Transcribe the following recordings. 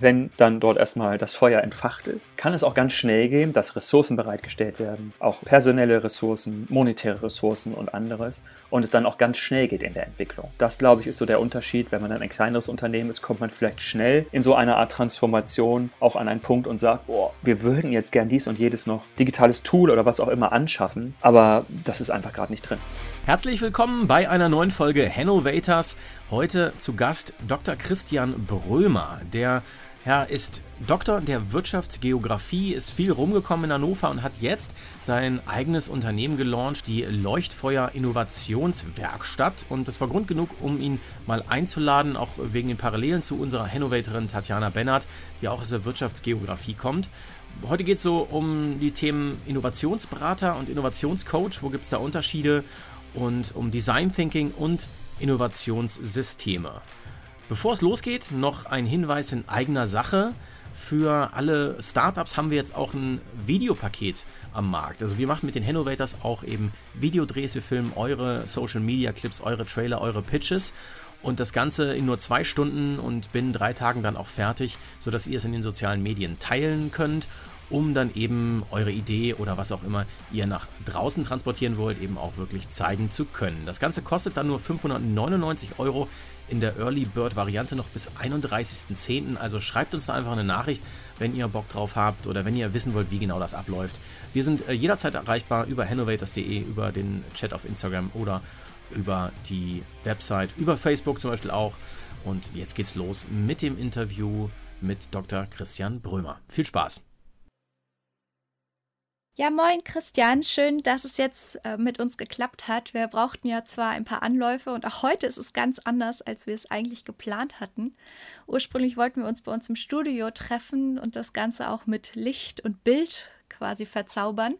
Wenn dann dort erstmal das Feuer entfacht ist, kann es auch ganz schnell gehen, dass Ressourcen bereitgestellt werden, auch personelle Ressourcen, monetäre Ressourcen und anderes, und es dann auch ganz schnell geht in der Entwicklung. Das, glaube ich, ist so der Unterschied. Wenn man dann ein kleineres Unternehmen ist, kommt man vielleicht schnell in so eine Art Transformation auch an einen Punkt und sagt, boah, wir würden jetzt gern dies und jedes noch digitales Tool oder was auch immer anschaffen, aber das ist einfach gerade nicht drin. Herzlich willkommen bei einer neuen Folge Hannovators. Heute zu Gast Dr. Christian Brömer, der Herr ist Doktor der Wirtschaftsgeografie, ist viel rumgekommen in Hannover und hat jetzt sein eigenes Unternehmen gelauncht, die Leuchtfeuer Innovationswerkstatt. Und das war Grund genug, um ihn mal einzuladen, auch wegen den Parallelen zu unserer Hannovatorin Tatjana Bennert, die auch aus der Wirtschaftsgeografie kommt. Heute geht es so um die Themen Innovationsberater und Innovationscoach. Wo gibt es da Unterschiede? Und um Design Thinking und Innovationssysteme. Bevor es losgeht, noch ein Hinweis in eigener Sache. Für alle Startups haben wir jetzt auch ein Videopaket am Markt. Also wir machen mit den Innovators auch eben Videodrehs. Wir filmen eure Social Media Clips, eure Trailer, eure Pitches und das Ganze in nur zwei Stunden und binnen drei Tagen dann auch fertig, sodass ihr es in den sozialen Medien teilen könnt, um dann eben eure Idee oder was auch immer ihr nach draußen transportieren wollt, eben auch wirklich zeigen zu können. Das Ganze kostet dann nur 599 Euro in der Early Bird Variante noch bis 31.10. Also schreibt uns da einfach eine Nachricht, wenn ihr Bock drauf habt oder wenn ihr wissen wollt, wie genau das abläuft. Wir sind äh, jederzeit erreichbar über hannovators.de, über den Chat auf Instagram oder über die Website, über Facebook zum Beispiel auch. Und jetzt geht's los mit dem Interview mit Dr. Christian Brömer. Viel Spaß! Ja, moin Christian, schön, dass es jetzt äh, mit uns geklappt hat. Wir brauchten ja zwar ein paar Anläufe und auch heute ist es ganz anders, als wir es eigentlich geplant hatten. Ursprünglich wollten wir uns bei uns im Studio treffen und das Ganze auch mit Licht und Bild quasi verzaubern.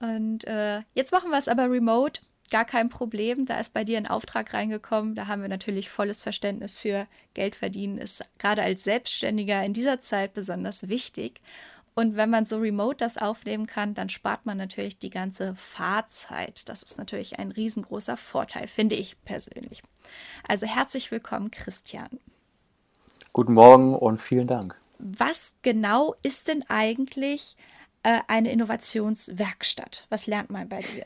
Und äh, jetzt machen wir es aber remote. Gar kein Problem. Da ist bei dir ein Auftrag reingekommen. Da haben wir natürlich volles Verständnis für Geld verdienen. Ist gerade als Selbstständiger in dieser Zeit besonders wichtig. Und wenn man so remote das aufnehmen kann, dann spart man natürlich die ganze Fahrzeit. Das ist natürlich ein riesengroßer Vorteil, finde ich persönlich. Also herzlich willkommen, Christian. Guten Morgen und vielen Dank. Was genau ist denn eigentlich äh, eine Innovationswerkstatt? Was lernt man bei dir?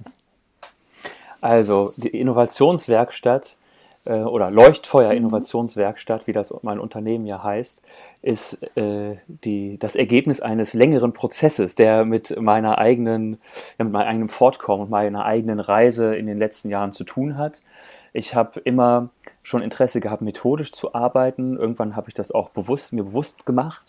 Also die Innovationswerkstatt äh, oder Leuchtfeuer mhm. Innovationswerkstatt, wie das mein Unternehmen ja heißt, ist äh, die, das Ergebnis eines längeren Prozesses, der mit meiner eigenen, ja, mit meinem eigenen Fortkommen und meiner eigenen Reise in den letzten Jahren zu tun hat. Ich habe immer schon Interesse gehabt, methodisch zu arbeiten. Irgendwann habe ich das auch bewusst, mir bewusst gemacht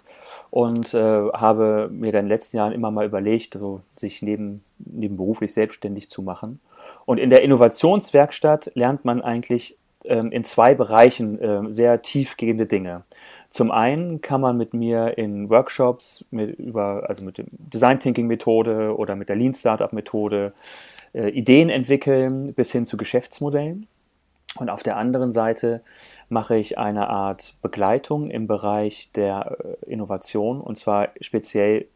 und äh, habe mir dann in den letzten Jahren immer mal überlegt, so, sich neben, nebenberuflich selbstständig zu machen. Und in der Innovationswerkstatt lernt man eigentlich in zwei Bereichen äh, sehr tiefgehende Dinge. Zum einen kann man mit mir in Workshops mit, über, also mit der Design Thinking Methode oder mit der Lean Startup Methode äh, Ideen entwickeln bis hin zu Geschäftsmodellen. Und auf der anderen Seite mache ich eine Art Begleitung im Bereich der äh, Innovation und zwar speziell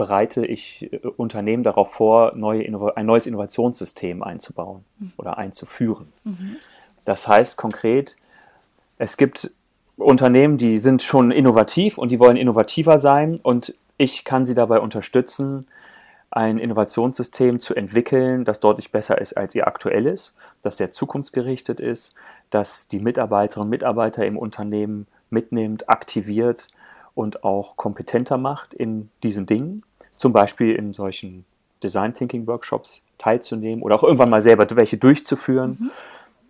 bereite ich äh, Unternehmen darauf vor, neue ein neues Innovationssystem einzubauen mhm. oder einzuführen. Mhm. Das heißt konkret, es gibt Unternehmen, die sind schon innovativ und die wollen innovativer sein und ich kann sie dabei unterstützen, ein Innovationssystem zu entwickeln, das deutlich besser ist als ihr aktuelles, das sehr zukunftsgerichtet ist, das die Mitarbeiterinnen und Mitarbeiter im Unternehmen mitnimmt, aktiviert und auch kompetenter macht in diesen Dingen, zum Beispiel in solchen Design Thinking Workshops teilzunehmen oder auch irgendwann mal selber welche durchzuführen. Mhm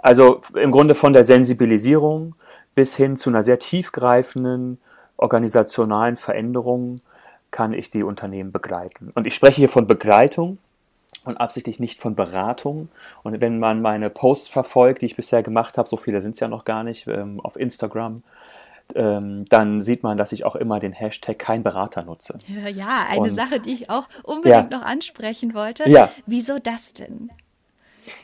also im Grunde von der Sensibilisierung bis hin zu einer sehr tiefgreifenden organisationalen Veränderung kann ich die Unternehmen begleiten. Und ich spreche hier von Begleitung und absichtlich nicht von Beratung. Und wenn man meine Posts verfolgt, die ich bisher gemacht habe, so viele sind es ja noch gar nicht, ähm, auf Instagram, ähm, dann sieht man, dass ich auch immer den Hashtag kein Berater nutze. Ja, ja eine und, Sache, die ich auch unbedingt ja. noch ansprechen wollte. Ja. Wieso das denn?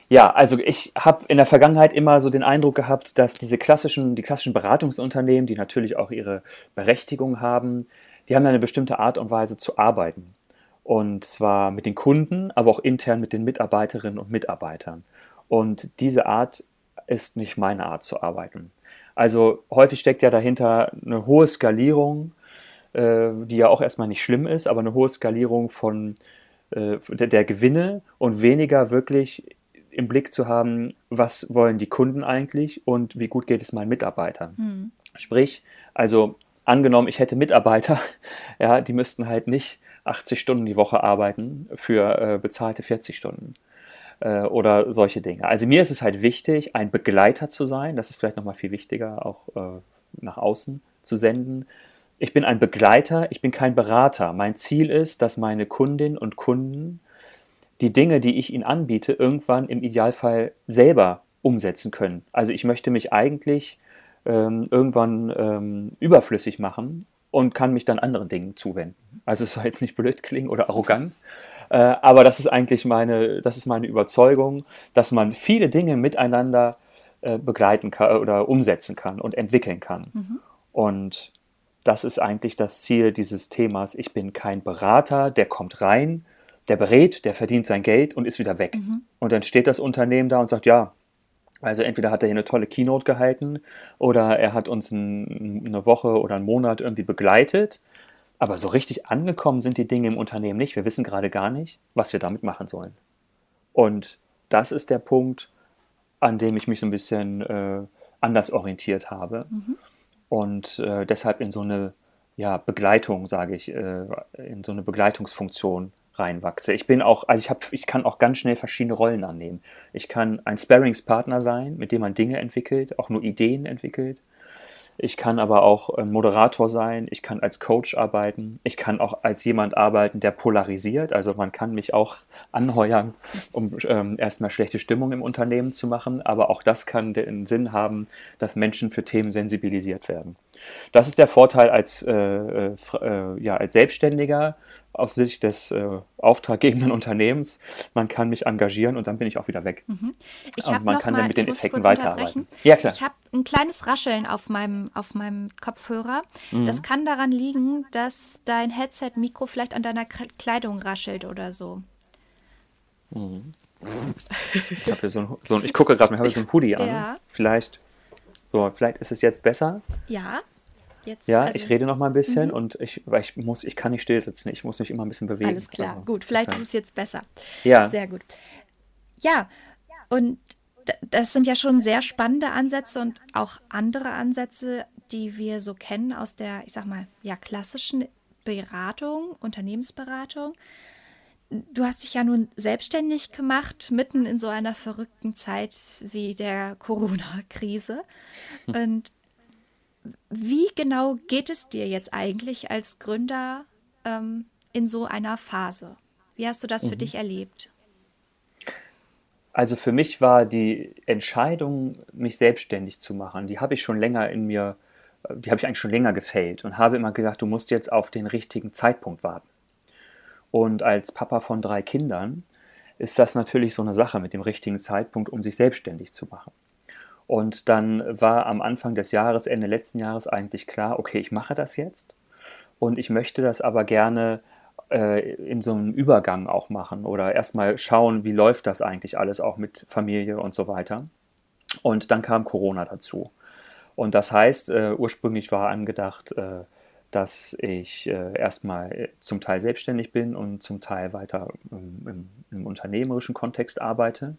Ja, also ich habe in der Vergangenheit immer so den Eindruck gehabt, dass diese klassischen, die klassischen Beratungsunternehmen, die natürlich auch ihre Berechtigung haben, die haben eine bestimmte Art und Weise zu arbeiten. Und zwar mit den Kunden, aber auch intern mit den Mitarbeiterinnen und Mitarbeitern. Und diese Art ist nicht meine Art zu arbeiten. Also häufig steckt ja dahinter eine hohe Skalierung, äh, die ja auch erstmal nicht schlimm ist, aber eine hohe Skalierung von äh, der, der Gewinne und weniger wirklich im Blick zu haben, was wollen die Kunden eigentlich und wie gut geht es meinen Mitarbeitern. Mhm. Sprich, also angenommen, ich hätte Mitarbeiter, ja, die müssten halt nicht 80 Stunden die Woche arbeiten für äh, bezahlte 40 Stunden äh, oder solche Dinge. Also mir ist es halt wichtig, ein Begleiter zu sein. Das ist vielleicht nochmal viel wichtiger, auch äh, nach außen zu senden. Ich bin ein Begleiter, ich bin kein Berater. Mein Ziel ist, dass meine Kundinnen und Kunden die Dinge, die ich ihnen anbiete, irgendwann im Idealfall selber umsetzen können. Also ich möchte mich eigentlich ähm, irgendwann ähm, überflüssig machen und kann mich dann anderen Dingen zuwenden. Also es soll jetzt nicht blöd klingen oder arrogant, äh, aber das ist eigentlich meine, das ist meine Überzeugung, dass man viele Dinge miteinander äh, begleiten kann oder umsetzen kann und entwickeln kann. Mhm. Und das ist eigentlich das Ziel dieses Themas. Ich bin kein Berater, der kommt rein, der berät, der verdient sein Geld und ist wieder weg. Mhm. Und dann steht das Unternehmen da und sagt, ja, also entweder hat er hier eine tolle Keynote gehalten oder er hat uns ein, eine Woche oder einen Monat irgendwie begleitet. Aber so richtig angekommen sind die Dinge im Unternehmen nicht. Wir wissen gerade gar nicht, was wir damit machen sollen. Und das ist der Punkt, an dem ich mich so ein bisschen äh, anders orientiert habe. Mhm. Und äh, deshalb in so eine ja, Begleitung, sage ich, äh, in so eine Begleitungsfunktion reinwachse. Ich bin auch, also ich habe, ich kann auch ganz schnell verschiedene Rollen annehmen. Ich kann ein Sparringspartner sein, mit dem man Dinge entwickelt, auch nur Ideen entwickelt. Ich kann aber auch ein Moderator sein, ich kann als Coach arbeiten, ich kann auch als jemand arbeiten, der polarisiert. Also man kann mich auch anheuern, um ähm, erstmal schlechte Stimmung im Unternehmen zu machen, aber auch das kann den Sinn haben, dass Menschen für Themen sensibilisiert werden. Das ist der Vorteil als, äh, äh, äh ja, als Selbstständiger aus Sicht des äh, auftraggebenden Unternehmens. Man kann mich engagieren und dann bin ich auch wieder weg. Mhm. Ich und man kann mal, dann mit den Effekten weiterarbeiten. Ja, klar. Ich habe ein kleines Rascheln auf meinem, auf meinem Kopfhörer. Mhm. Das kann daran liegen, dass dein Headset-Mikro vielleicht an deiner Kleidung raschelt oder so. Mhm. Ich, so ein, so ein, ich gucke gerade, ich habe so ein Hoodie an. Ja. Vielleicht, so, vielleicht ist es jetzt besser. Ja. Jetzt, ja, also, ich rede noch mal ein bisschen mhm. und ich, weil ich muss, ich kann nicht still sitzen, ich muss mich immer ein bisschen bewegen. Alles klar, also, gut, vielleicht ist es jetzt besser. Ja. Sehr gut. Ja, und das sind ja schon sehr spannende Ansätze und auch andere Ansätze, die wir so kennen aus der, ich sag mal, ja, klassischen Beratung, Unternehmensberatung. Du hast dich ja nun selbstständig gemacht, mitten in so einer verrückten Zeit wie der Corona-Krise. Und wie genau geht es dir jetzt eigentlich als Gründer ähm, in so einer Phase? Wie hast du das mhm. für dich erlebt? Also für mich war die Entscheidung, mich selbstständig zu machen, die habe ich schon länger in mir, die habe ich eigentlich schon länger gefällt und habe immer gedacht, du musst jetzt auf den richtigen Zeitpunkt warten. Und als Papa von drei Kindern ist das natürlich so eine Sache mit dem richtigen Zeitpunkt, um sich selbstständig zu machen. Und dann war am Anfang des Jahres, Ende letzten Jahres eigentlich klar, okay, ich mache das jetzt. Und ich möchte das aber gerne äh, in so einem Übergang auch machen oder erstmal schauen, wie läuft das eigentlich alles auch mit Familie und so weiter. Und dann kam Corona dazu. Und das heißt, äh, ursprünglich war angedacht, äh, dass ich äh, erstmal zum Teil selbstständig bin und zum Teil weiter im, im unternehmerischen Kontext arbeite.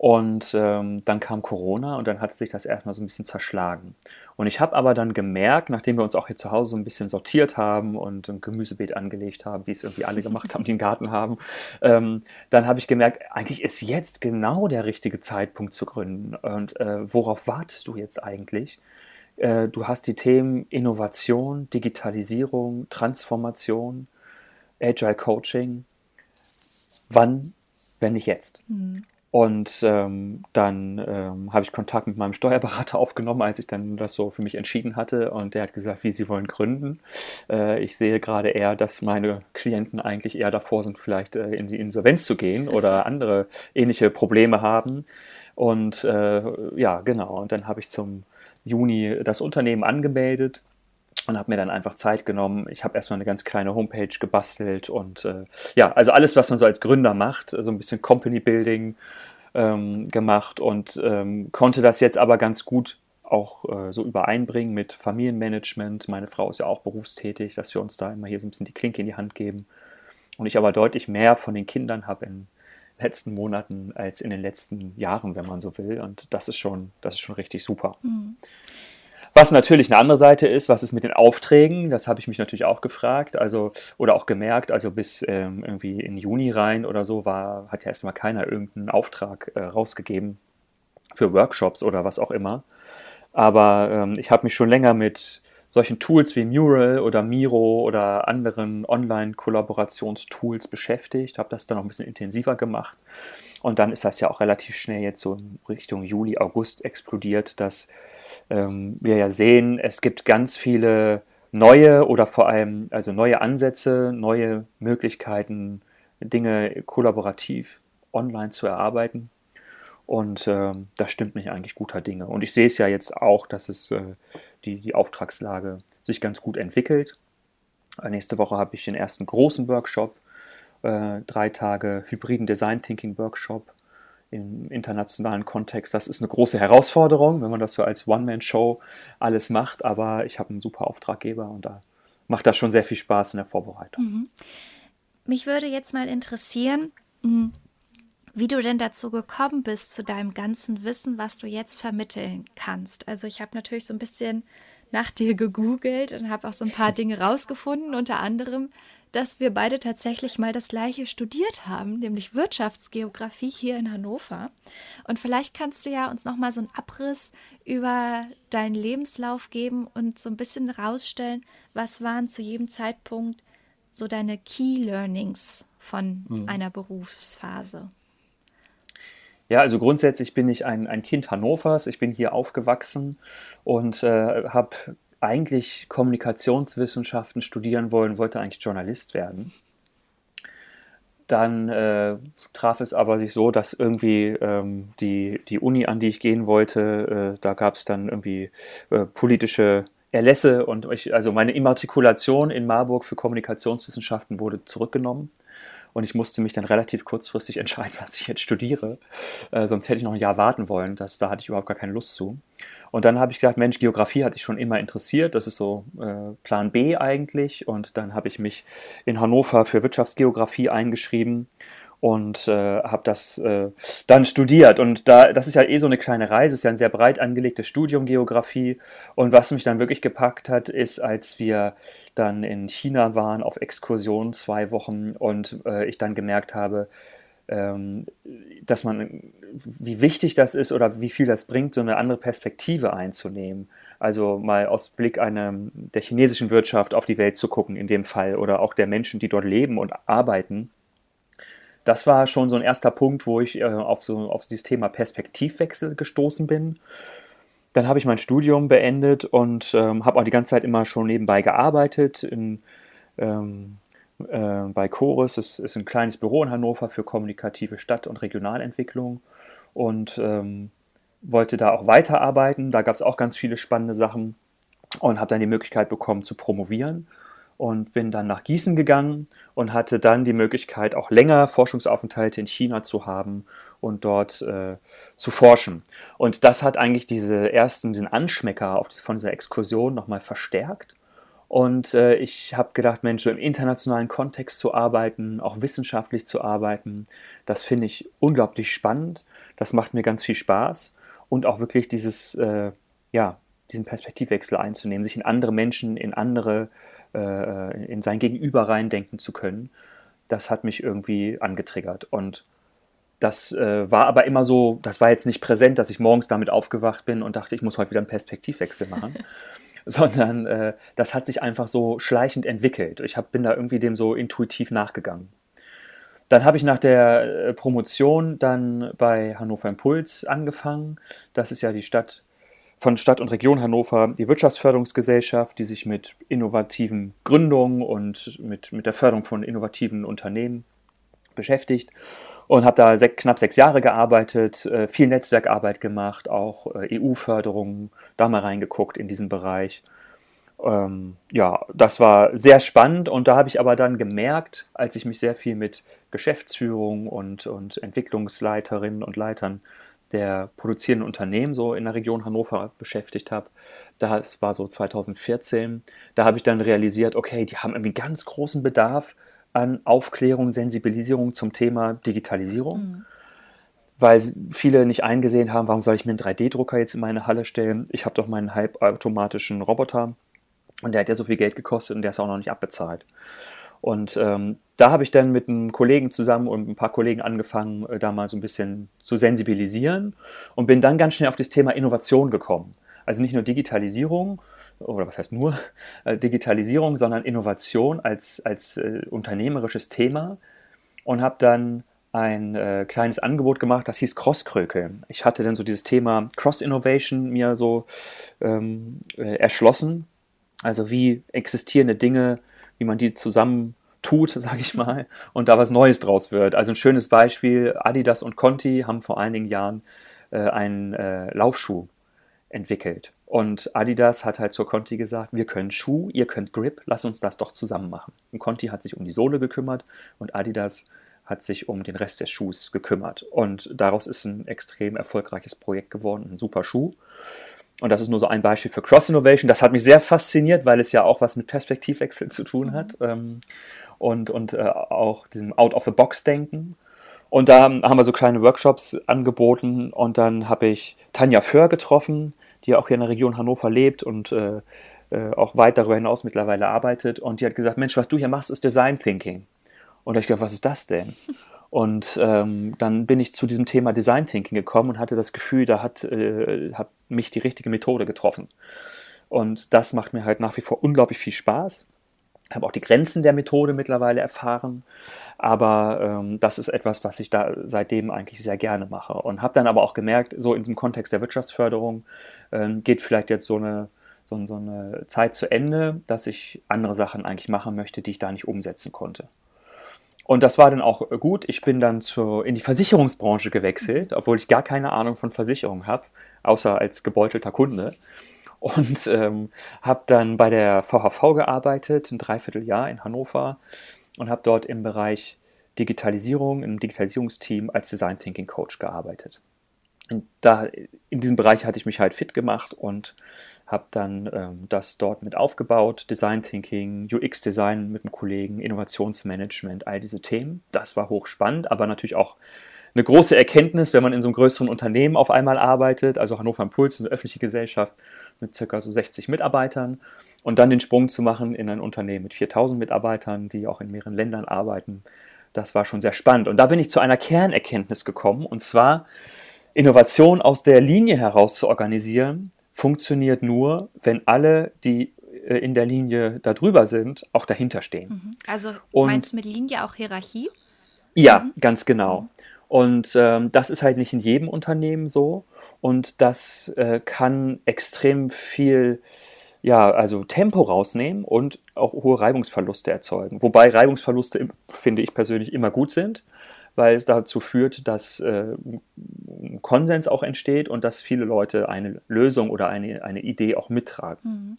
Und ähm, dann kam Corona und dann hat sich das erstmal so ein bisschen zerschlagen. Und ich habe aber dann gemerkt, nachdem wir uns auch hier zu Hause so ein bisschen sortiert haben und ein Gemüsebeet angelegt haben, wie es irgendwie alle gemacht haben, die einen Garten haben, ähm, dann habe ich gemerkt, eigentlich ist jetzt genau der richtige Zeitpunkt zu gründen. Und äh, worauf wartest du jetzt eigentlich? Äh, du hast die Themen Innovation, Digitalisierung, Transformation, Agile Coaching. Wann, wenn nicht jetzt? Mhm. Und ähm, dann ähm, habe ich Kontakt mit meinem Steuerberater aufgenommen, als ich dann das so für mich entschieden hatte. Und der hat gesagt, wie Sie wollen gründen. Äh, ich sehe gerade eher, dass meine Klienten eigentlich eher davor sind, vielleicht äh, in die Insolvenz zu gehen oder andere ähnliche Probleme haben. Und äh, ja, genau. Und dann habe ich zum Juni das Unternehmen angemeldet und habe mir dann einfach Zeit genommen. Ich habe erstmal eine ganz kleine Homepage gebastelt und äh, ja, also alles, was man so als Gründer macht, so ein bisschen Company Building ähm, gemacht und ähm, konnte das jetzt aber ganz gut auch äh, so übereinbringen mit Familienmanagement. Meine Frau ist ja auch berufstätig, dass wir uns da immer hier so ein bisschen die Klinke in die Hand geben. Und ich aber deutlich mehr von den Kindern habe in den letzten Monaten als in den letzten Jahren, wenn man so will. Und das ist schon, das ist schon richtig super. Mhm. Was natürlich eine andere Seite ist, was ist mit den Aufträgen? Das habe ich mich natürlich auch gefragt, also oder auch gemerkt. Also bis ähm, irgendwie in Juni rein oder so war, hat ja erstmal keiner irgendeinen Auftrag äh, rausgegeben für Workshops oder was auch immer. Aber ähm, ich habe mich schon länger mit solchen Tools wie Mural oder Miro oder anderen Online-Kollaborationstools beschäftigt, habe das dann noch ein bisschen intensiver gemacht. Und dann ist das ja auch relativ schnell jetzt so in Richtung Juli, August explodiert, dass ähm, wir ja sehen, es gibt ganz viele neue oder vor allem also neue Ansätze, neue Möglichkeiten, Dinge kollaborativ online zu erarbeiten. Und äh, das stimmt mich eigentlich guter Dinge. Und ich sehe es ja jetzt auch, dass es äh, die, die Auftragslage sich ganz gut entwickelt. Nächste Woche habe ich den ersten großen Workshop, äh, drei Tage hybriden Design Thinking Workshop im internationalen Kontext. Das ist eine große Herausforderung, wenn man das so als One-Man-Show alles macht. Aber ich habe einen super Auftraggeber und da macht das schon sehr viel Spaß in der Vorbereitung. Mhm. Mich würde jetzt mal interessieren, hm, wie du denn dazu gekommen bist, zu deinem ganzen Wissen, was du jetzt vermitteln kannst. Also ich habe natürlich so ein bisschen nach dir gegoogelt und habe auch so ein paar Dinge rausgefunden, unter anderem, dass wir beide tatsächlich mal das gleiche studiert haben, nämlich Wirtschaftsgeografie hier in Hannover. Und vielleicht kannst du ja uns noch mal so einen Abriss über deinen Lebenslauf geben und so ein bisschen rausstellen, was waren zu jedem Zeitpunkt so deine Key Learnings von hm. einer Berufsphase. Ja, also grundsätzlich bin ich ein, ein Kind Hannovers. Ich bin hier aufgewachsen und äh, habe eigentlich Kommunikationswissenschaften studieren wollen, wollte eigentlich Journalist werden. Dann äh, traf es aber sich so, dass irgendwie ähm, die, die Uni, an die ich gehen wollte, äh, da gab es dann irgendwie äh, politische Erlässe und ich, also meine Immatrikulation in Marburg für Kommunikationswissenschaften wurde zurückgenommen und ich musste mich dann relativ kurzfristig entscheiden, was ich jetzt studiere. Äh, sonst hätte ich noch ein Jahr warten wollen. Das, da hatte ich überhaupt gar keine Lust zu. Und dann habe ich gedacht, Mensch, Geografie hatte ich schon immer interessiert. Das ist so äh, Plan B eigentlich. Und dann habe ich mich in Hannover für Wirtschaftsgeografie eingeschrieben und äh, habe das äh, dann studiert. Und da, das ist ja eh so eine kleine Reise, ist ja ein sehr breit angelegtes Studium Geografie. Und was mich dann wirklich gepackt hat, ist, als wir dann in China waren auf Exkursion zwei Wochen und äh, ich dann gemerkt habe, ähm, dass man, wie wichtig das ist oder wie viel das bringt, so eine andere Perspektive einzunehmen. Also mal aus Blick einer, der chinesischen Wirtschaft auf die Welt zu gucken in dem Fall oder auch der Menschen, die dort leben und arbeiten das war schon so ein erster Punkt, wo ich äh, auf, so, auf dieses Thema Perspektivwechsel gestoßen bin. Dann habe ich mein Studium beendet und ähm, habe auch die ganze Zeit immer schon nebenbei gearbeitet. In, ähm, äh, bei Chorus, das ist ein kleines Büro in Hannover für kommunikative Stadt- und Regionalentwicklung und ähm, wollte da auch weiterarbeiten. Da gab es auch ganz viele spannende Sachen und habe dann die Möglichkeit bekommen zu promovieren und bin dann nach Gießen gegangen und hatte dann die Möglichkeit, auch länger Forschungsaufenthalte in China zu haben und dort äh, zu forschen. Und das hat eigentlich diese ersten, diesen Anschmecker auf, von dieser Exkursion nochmal verstärkt. Und äh, ich habe gedacht, Mensch, so im internationalen Kontext zu arbeiten, auch wissenschaftlich zu arbeiten, das finde ich unglaublich spannend. Das macht mir ganz viel Spaß. Und auch wirklich dieses, äh, ja, diesen Perspektivwechsel einzunehmen, sich in andere Menschen, in andere äh, in sein Gegenüber reindenken zu können, das hat mich irgendwie angetriggert. Und das äh, war aber immer so, das war jetzt nicht präsent, dass ich morgens damit aufgewacht bin und dachte, ich muss heute wieder einen Perspektivwechsel machen. sondern äh, das hat sich einfach so schleichend entwickelt. Ich hab, bin da irgendwie dem so intuitiv nachgegangen. Dann habe ich nach der äh, Promotion dann bei Hannover Impuls angefangen. Das ist ja die Stadt von Stadt und Region Hannover die Wirtschaftsförderungsgesellschaft, die sich mit innovativen Gründungen und mit, mit der Förderung von innovativen Unternehmen beschäftigt und habe da sech, knapp sechs Jahre gearbeitet, äh, viel Netzwerkarbeit gemacht, auch äh, EU-Förderungen, da mal reingeguckt in diesen Bereich. Ähm, ja, das war sehr spannend und da habe ich aber dann gemerkt, als ich mich sehr viel mit Geschäftsführung und, und Entwicklungsleiterinnen und Leitern der produzierenden Unternehmen so in der Region Hannover beschäftigt habe. Das war so 2014. Da habe ich dann realisiert, okay, die haben irgendwie ganz großen Bedarf an Aufklärung, Sensibilisierung zum Thema Digitalisierung. Mhm. Weil viele nicht eingesehen haben, warum soll ich mir einen 3D-Drucker jetzt in meine Halle stellen? Ich habe doch meinen halbautomatischen Roboter und der hat ja so viel Geld gekostet und der ist auch noch nicht abbezahlt. Und ähm, da habe ich dann mit einem Kollegen zusammen und ein paar Kollegen angefangen, äh, da mal so ein bisschen zu sensibilisieren und bin dann ganz schnell auf das Thema Innovation gekommen. Also nicht nur Digitalisierung, oder was heißt nur äh, Digitalisierung, sondern Innovation als, als äh, unternehmerisches Thema und habe dann ein äh, kleines Angebot gemacht, das hieß Crosskrökel. Ich hatte dann so dieses Thema Cross-Innovation mir so ähm, äh, erschlossen. Also wie existierende Dinge wie man die zusammen tut, sage ich mal, und da was Neues draus wird. Also ein schönes Beispiel, Adidas und Conti haben vor einigen Jahren äh, einen äh, Laufschuh entwickelt. Und Adidas hat halt zur Conti gesagt, wir können Schuh, ihr könnt Grip, lass uns das doch zusammen machen. Und Conti hat sich um die Sohle gekümmert und Adidas hat sich um den Rest des Schuhs gekümmert. Und daraus ist ein extrem erfolgreiches Projekt geworden, ein super Schuh. Und das ist nur so ein Beispiel für Cross-Innovation. Das hat mich sehr fasziniert, weil es ja auch was mit Perspektivwechsel zu tun hat ähm, und, und äh, auch diesem Out-of-the-Box-Denken. Und da haben wir so kleine Workshops angeboten und dann habe ich Tanja Föhr getroffen, die auch hier in der Region Hannover lebt und äh, äh, auch weit darüber hinaus mittlerweile arbeitet. Und die hat gesagt, Mensch, was du hier machst, ist Design Thinking. Und da habe ich gedacht, was ist das denn? Und ähm, dann bin ich zu diesem Thema Design Thinking gekommen und hatte das Gefühl, da hat, äh, hat mich die richtige Methode getroffen. Und das macht mir halt nach wie vor unglaublich viel Spaß. Ich habe auch die Grenzen der Methode mittlerweile erfahren, aber ähm, das ist etwas, was ich da seitdem eigentlich sehr gerne mache. Und habe dann aber auch gemerkt, so in diesem Kontext der Wirtschaftsförderung ähm, geht vielleicht jetzt so eine, so, so eine Zeit zu Ende, dass ich andere Sachen eigentlich machen möchte, die ich da nicht umsetzen konnte. Und das war dann auch gut. Ich bin dann zu, in die Versicherungsbranche gewechselt, obwohl ich gar keine Ahnung von Versicherung habe, außer als gebeutelter Kunde. Und ähm, habe dann bei der VHV gearbeitet, ein Dreivierteljahr in Hannover und habe dort im Bereich Digitalisierung, im Digitalisierungsteam als Design Thinking Coach gearbeitet. Da, in diesem Bereich hatte ich mich halt fit gemacht und habe dann ähm, das dort mit aufgebaut, Design Thinking, UX Design mit einem Kollegen, Innovationsmanagement, all diese Themen. Das war hochspannend, aber natürlich auch eine große Erkenntnis, wenn man in so einem größeren Unternehmen auf einmal arbeitet, also Hannover Impuls, eine öffentliche Gesellschaft mit ca. so 60 Mitarbeitern und dann den Sprung zu machen in ein Unternehmen mit 4000 Mitarbeitern, die auch in mehreren Ländern arbeiten. Das war schon sehr spannend. Und da bin ich zu einer Kernerkenntnis gekommen, und zwar Innovation aus der Linie heraus zu organisieren, funktioniert nur, wenn alle, die äh, in der Linie darüber sind, auch dahinter stehen. Mhm. Also und, meinst du mit Linie auch Hierarchie? Ja, mhm. ganz genau. Und ähm, das ist halt nicht in jedem Unternehmen so. Und das äh, kann extrem viel, ja, also Tempo rausnehmen und auch hohe Reibungsverluste erzeugen. Wobei Reibungsverluste, finde ich persönlich, immer gut sind weil es dazu führt, dass äh, Konsens auch entsteht und dass viele Leute eine Lösung oder eine, eine Idee auch mittragen. Mhm.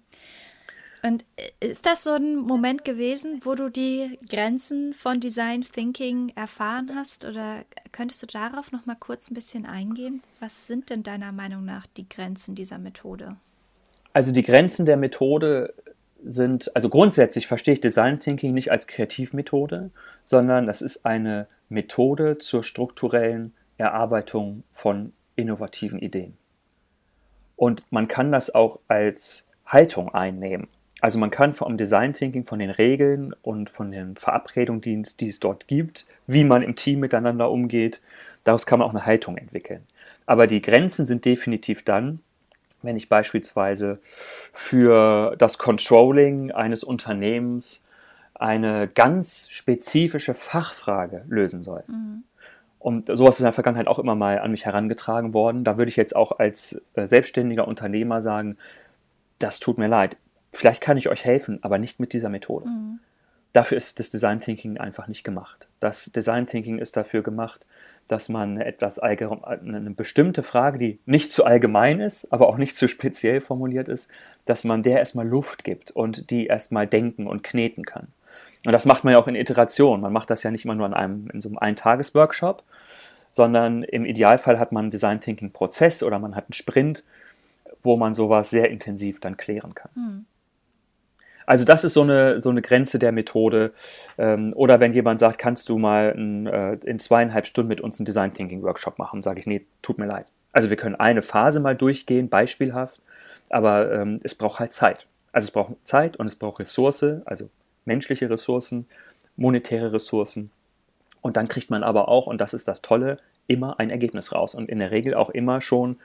Und äh, ist das so ein Moment gewesen, wo du die Grenzen von Design Thinking erfahren hast? Oder könntest du darauf noch mal kurz ein bisschen eingehen? Was sind denn deiner Meinung nach die Grenzen dieser Methode? Also die Grenzen der Methode sind, also grundsätzlich verstehe ich Design Thinking nicht als Kreativmethode, sondern das ist eine Methode zur strukturellen Erarbeitung von innovativen Ideen. Und man kann das auch als Haltung einnehmen. Also man kann vom Design Thinking, von den Regeln und von den Verabredungen, die, die es dort gibt, wie man im Team miteinander umgeht, daraus kann man auch eine Haltung entwickeln. Aber die Grenzen sind definitiv dann, wenn ich beispielsweise für das Controlling eines Unternehmens eine ganz spezifische Fachfrage lösen soll. Mhm. Und sowas ist in der Vergangenheit auch immer mal an mich herangetragen worden. Da würde ich jetzt auch als äh, selbstständiger Unternehmer sagen, das tut mir leid. Vielleicht kann ich euch helfen, aber nicht mit dieser Methode. Mhm. Dafür ist das Design Thinking einfach nicht gemacht. Das Design Thinking ist dafür gemacht, dass man etwas eine bestimmte Frage, die nicht zu allgemein ist, aber auch nicht zu speziell formuliert ist, dass man der erstmal Luft gibt und die erstmal denken und kneten kann. Und das macht man ja auch in Iterationen. Man macht das ja nicht immer nur an einem, in so einem Eintages-Workshop, sondern im Idealfall hat man einen Design Thinking Prozess oder man hat einen Sprint, wo man sowas sehr intensiv dann klären kann. Mhm. Also das ist so eine, so eine Grenze der Methode. Ähm, oder wenn jemand sagt, kannst du mal ein, äh, in zweieinhalb Stunden mit uns einen Design Thinking Workshop machen, sage ich, nee, tut mir leid. Also wir können eine Phase mal durchgehen, beispielhaft, aber ähm, es braucht halt Zeit. Also es braucht Zeit und es braucht Ressource, also menschliche Ressourcen, monetäre Ressourcen. Und dann kriegt man aber auch, und das ist das Tolle, immer ein Ergebnis raus. Und in der Regel auch immer schon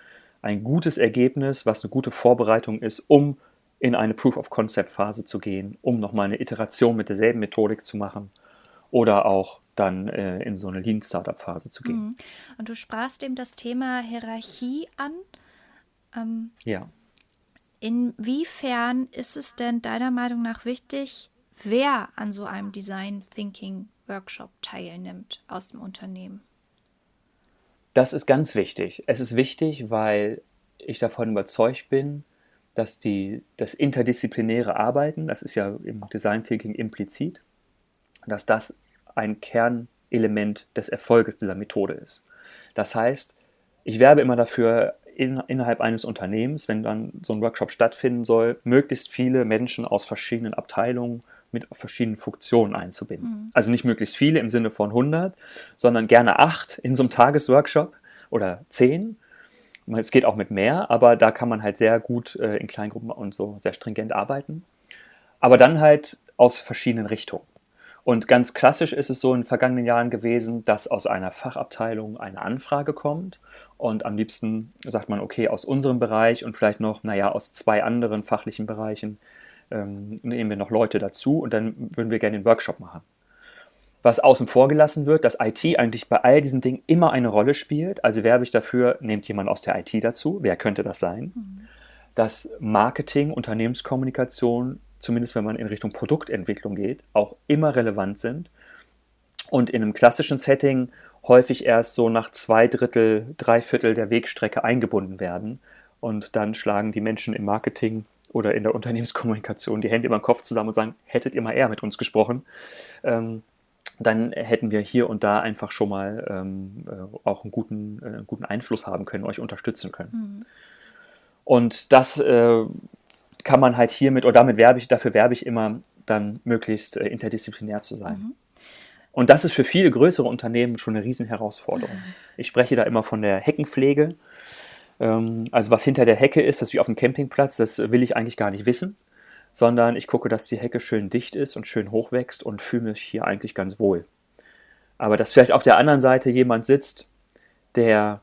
ein gutes Ergebnis, was eine gute Vorbereitung ist, um in eine Proof-of-Concept-Phase zu gehen, um nochmal eine Iteration mit derselben Methodik zu machen oder auch dann äh, in so eine Lean-Startup-Phase zu gehen. Mhm. Und du sprachst eben das Thema Hierarchie an. Ähm, ja. Inwiefern ist es denn deiner Meinung nach wichtig, wer an so einem Design Thinking Workshop teilnimmt aus dem Unternehmen? Das ist ganz wichtig. Es ist wichtig, weil ich davon überzeugt bin, dass die, das interdisziplinäre Arbeiten, das ist ja im Design Thinking implizit, dass das ein Kernelement des Erfolges dieser Methode ist. Das heißt, ich werbe immer dafür, in, innerhalb eines Unternehmens, wenn dann so ein Workshop stattfinden soll, möglichst viele Menschen aus verschiedenen Abteilungen mit verschiedenen Funktionen einzubinden. Mhm. Also nicht möglichst viele im Sinne von 100, sondern gerne acht in so einem Tagesworkshop oder zehn es geht auch mit mehr, aber da kann man halt sehr gut äh, in Kleingruppen und so sehr stringent arbeiten. Aber dann halt aus verschiedenen Richtungen. Und ganz klassisch ist es so in den vergangenen Jahren gewesen, dass aus einer Fachabteilung eine Anfrage kommt und am liebsten sagt man, okay, aus unserem Bereich und vielleicht noch, naja, aus zwei anderen fachlichen Bereichen ähm, nehmen wir noch Leute dazu und dann würden wir gerne den Workshop machen was außen vor gelassen wird, dass IT eigentlich bei all diesen Dingen immer eine Rolle spielt. Also werbe ich dafür, nehmt jemand aus der IT dazu. Wer könnte das sein? Mhm. Dass Marketing, Unternehmenskommunikation, zumindest wenn man in Richtung Produktentwicklung geht, auch immer relevant sind. Und in einem klassischen Setting häufig erst so nach zwei Drittel, drei Viertel der Wegstrecke eingebunden werden. Und dann schlagen die Menschen im Marketing oder in der Unternehmenskommunikation die Hände über den Kopf zusammen und sagen, hättet ihr mal eher mit uns gesprochen. Ähm, dann hätten wir hier und da einfach schon mal ähm, äh, auch einen guten, äh, guten Einfluss haben können, euch unterstützen können. Mhm. Und das äh, kann man halt hiermit, oder damit werbe ich, dafür werbe ich immer, dann möglichst äh, interdisziplinär zu sein. Mhm. Und das ist für viele größere Unternehmen schon eine Riesenherausforderung. Ich spreche da immer von der Heckenpflege. Ähm, also was hinter der Hecke ist, das ist wie auf dem Campingplatz, das will ich eigentlich gar nicht wissen sondern ich gucke, dass die Hecke schön dicht ist und schön hoch wächst und fühle mich hier eigentlich ganz wohl. Aber dass vielleicht auf der anderen Seite jemand sitzt, der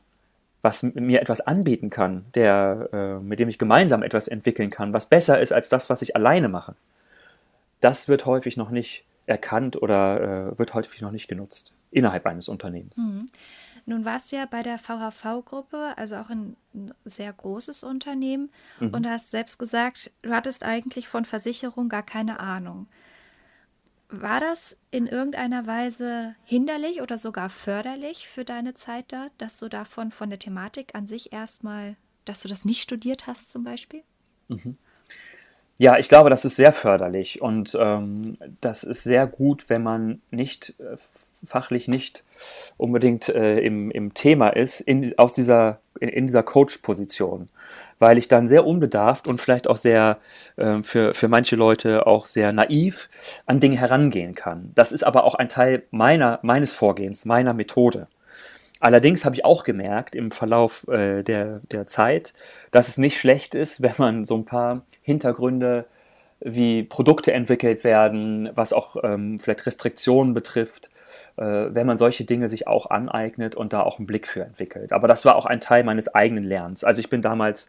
was mir etwas anbieten kann, der, äh, mit dem ich gemeinsam etwas entwickeln kann, was besser ist als das, was ich alleine mache, das wird häufig noch nicht erkannt oder äh, wird häufig noch nicht genutzt innerhalb eines Unternehmens. Mhm. Nun warst du ja bei der VHV-Gruppe, also auch ein sehr großes Unternehmen, mhm. und hast selbst gesagt, du hattest eigentlich von Versicherung gar keine Ahnung. War das in irgendeiner Weise hinderlich oder sogar förderlich für deine Zeit da, dass du davon von der Thematik an sich erstmal, dass du das nicht studiert hast zum Beispiel? Mhm. Ja, ich glaube, das ist sehr förderlich und ähm, das ist sehr gut, wenn man nicht äh, fachlich nicht unbedingt äh, im, im Thema ist, in, aus dieser, in, in dieser Coach-Position. Weil ich dann sehr unbedarft und vielleicht auch sehr äh, für, für manche Leute auch sehr naiv an Dinge herangehen kann. Das ist aber auch ein Teil meiner, meines Vorgehens, meiner Methode. Allerdings habe ich auch gemerkt im Verlauf äh, der, der Zeit, dass es nicht schlecht ist, wenn man so ein paar Hintergründe wie Produkte entwickelt werden, was auch ähm, vielleicht Restriktionen betrifft, wenn man solche Dinge sich auch aneignet und da auch einen Blick für entwickelt. Aber das war auch ein Teil meines eigenen Lernens. Also ich bin damals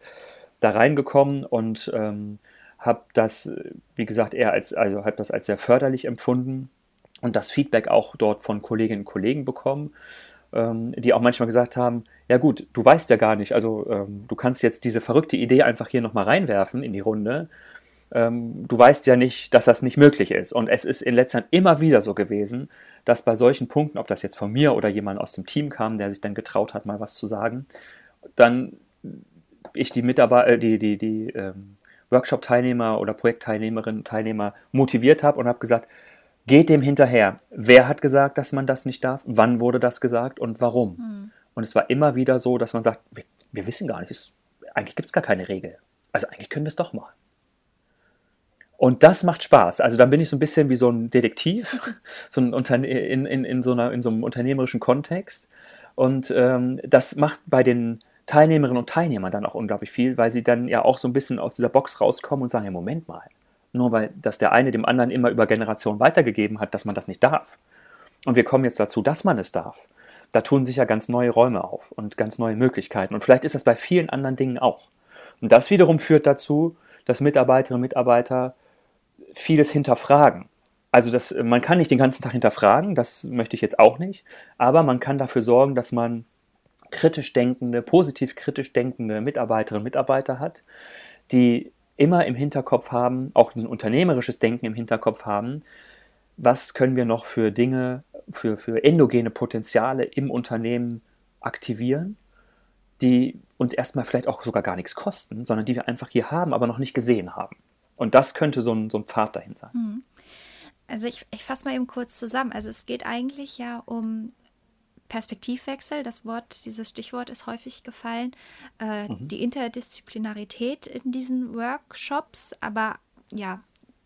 da reingekommen und ähm, habe das, wie gesagt, eher als, also habe das als sehr förderlich empfunden und das Feedback auch dort von Kolleginnen und Kollegen bekommen, ähm, die auch manchmal gesagt haben, ja gut, du weißt ja gar nicht, also ähm, du kannst jetzt diese verrückte Idee einfach hier nochmal reinwerfen in die Runde. Ähm, du weißt ja nicht, dass das nicht möglich ist. Und es ist in letzter Zeit immer wieder so gewesen, dass bei solchen Punkten, ob das jetzt von mir oder jemand aus dem Team kam, der sich dann getraut hat, mal was zu sagen, dann ich die Mitarbeiter, äh, die, die, die ähm, Workshop-Teilnehmer oder Projektteilnehmerinnen, Teilnehmer motiviert habe und habe gesagt, geht dem hinterher. Wer hat gesagt, dass man das nicht darf? Wann wurde das gesagt und warum? Mhm. Und es war immer wieder so, dass man sagt, wir, wir wissen gar nicht, es, eigentlich gibt es gar keine Regel. Also eigentlich können wir es doch mal. Und das macht Spaß. Also dann bin ich so ein bisschen wie so ein Detektiv, so ein Unterne in, in, in, so einer, in so einem unternehmerischen Kontext. Und ähm, das macht bei den Teilnehmerinnen und Teilnehmern dann auch unglaublich viel, weil sie dann ja auch so ein bisschen aus dieser Box rauskommen und sagen, ja, Moment mal, nur weil das der eine dem anderen immer über Generationen weitergegeben hat, dass man das nicht darf. Und wir kommen jetzt dazu, dass man es darf. Da tun sich ja ganz neue Räume auf und ganz neue Möglichkeiten. Und vielleicht ist das bei vielen anderen Dingen auch. Und das wiederum führt dazu, dass Mitarbeiterinnen und Mitarbeiter vieles hinterfragen. Also das, man kann nicht den ganzen Tag hinterfragen, das möchte ich jetzt auch nicht, aber man kann dafür sorgen, dass man kritisch denkende, positiv kritisch denkende Mitarbeiterinnen und Mitarbeiter hat, die immer im Hinterkopf haben, auch ein unternehmerisches Denken im Hinterkopf haben, was können wir noch für Dinge, für, für endogene Potenziale im Unternehmen aktivieren, die uns erstmal vielleicht auch sogar gar nichts kosten, sondern die wir einfach hier haben, aber noch nicht gesehen haben. Und das könnte so ein, so ein Pfad dahin sein. Hm. Also ich, ich fasse mal eben kurz zusammen. Also es geht eigentlich ja um Perspektivwechsel. Das Wort, dieses Stichwort ist häufig gefallen. Äh, mhm. Die Interdisziplinarität in diesen Workshops, aber ja,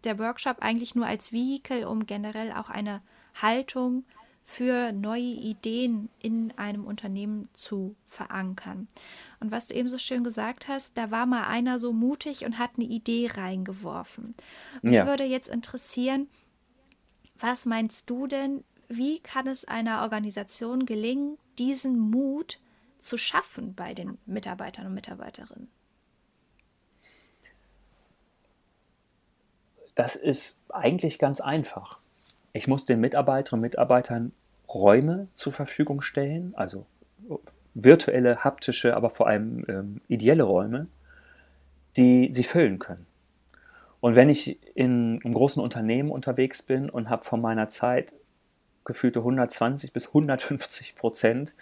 der Workshop eigentlich nur als Vehikel, um generell auch eine Haltung für neue Ideen in einem Unternehmen zu verankern. Und was du eben so schön gesagt hast, da war mal einer so mutig und hat eine Idee reingeworfen. Mich ja. würde jetzt interessieren, was meinst du denn, wie kann es einer Organisation gelingen, diesen Mut zu schaffen bei den Mitarbeitern und Mitarbeiterinnen? Das ist eigentlich ganz einfach. Ich muss den Mitarbeiterinnen und Mitarbeitern Räume zur Verfügung stellen, also virtuelle, haptische, aber vor allem ähm, ideelle Räume, die sie füllen können. Und wenn ich in einem großen Unternehmen unterwegs bin und habe von meiner Zeit gefühlte 120 bis 150 Prozent